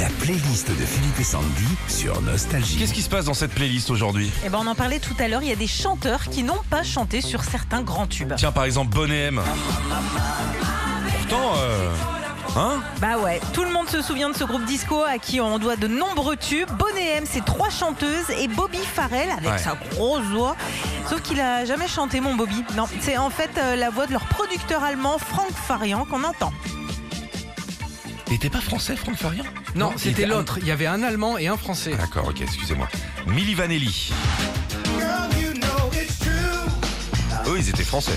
La playlist de Philippe et Sandy sur Nostalgie. Qu'est-ce qui se passe dans cette playlist aujourd'hui? Eh ben on en parlait tout à l'heure, il y a des chanteurs qui n'ont pas chanté sur certains grands tubes. Tiens, par exemple, Bonnet M. Pourtant, euh, hein? Bah ouais, tout le monde se souvient de ce groupe disco à qui on doit de nombreux tubes. Bonnet M, c'est trois chanteuses et Bobby Farrell avec Ouais. sa grosse voix. Sauf qu'il a jamais chanté mon Bobby. Non, c'est en fait euh, la voix de leur producteur allemand Frank Farian qu'on entend. Il était pas français, Franck Farian Non, c'était était- l'autre. Il y avait un Allemand et un Français. Ah, D'accord, ok, excusez-moi. Milli Vanelli. Eux, ils étaient français.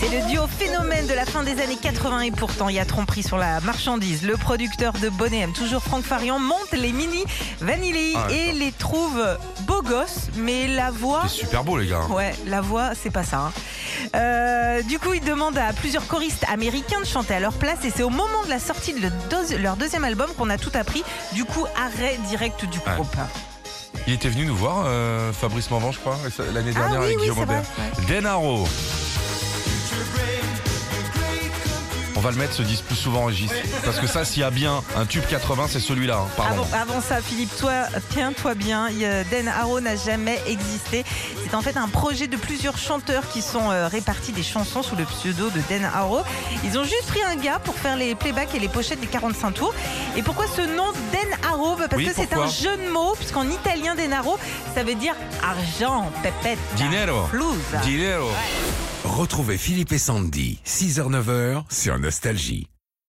C'est le duo phénomène de la fin des années 80 et pourtant il y a tromperie sur la marchandise. Le producteur de Bonnet M, toujours Franck Farian, monte les mini Vanilli Ah, et les trouve beaux gosses, mais la voix... C'est super beau, les gars. Ouais, la voix, c'est pas ça. hein. Euh, du coup, ils demandent à plusieurs choristes américains de chanter à leur place et c'est au moment de la sortie de leur deuxième album qu'on a tout appris. Du coup, arrêt direct du Ouais. groupe. Il était venu nous voir, euh, Fabrice Morvan, je crois, l'année Ah dernière oui, avec oui, Guillaume. Denaro. On va le mettre ce disque plus souvent, Régis. Parce que ça, s'il y a bien un tube 80, c'est celui-là. hein. Pardon. Avant, avant ça, Philippe, toi, tiens-toi bien. Den Harrow n'a jamais existé. C'est en fait un projet de plusieurs chanteurs qui sont euh, répartis des chansons sous le pseudo de Den Harrow. Ils ont juste pris un gars pour faire les playbacks et les pochettes des 45 tours. Et pourquoi ce nom Den Bah, Parce Oui, que c'est un jeu de mots, puisqu'en italien, Denaro, ça veut dire argent, pépette, Dinero. flouze. Dinero. Retrouvez Philippe et Sandy, 6h-9h sur Nostalgie.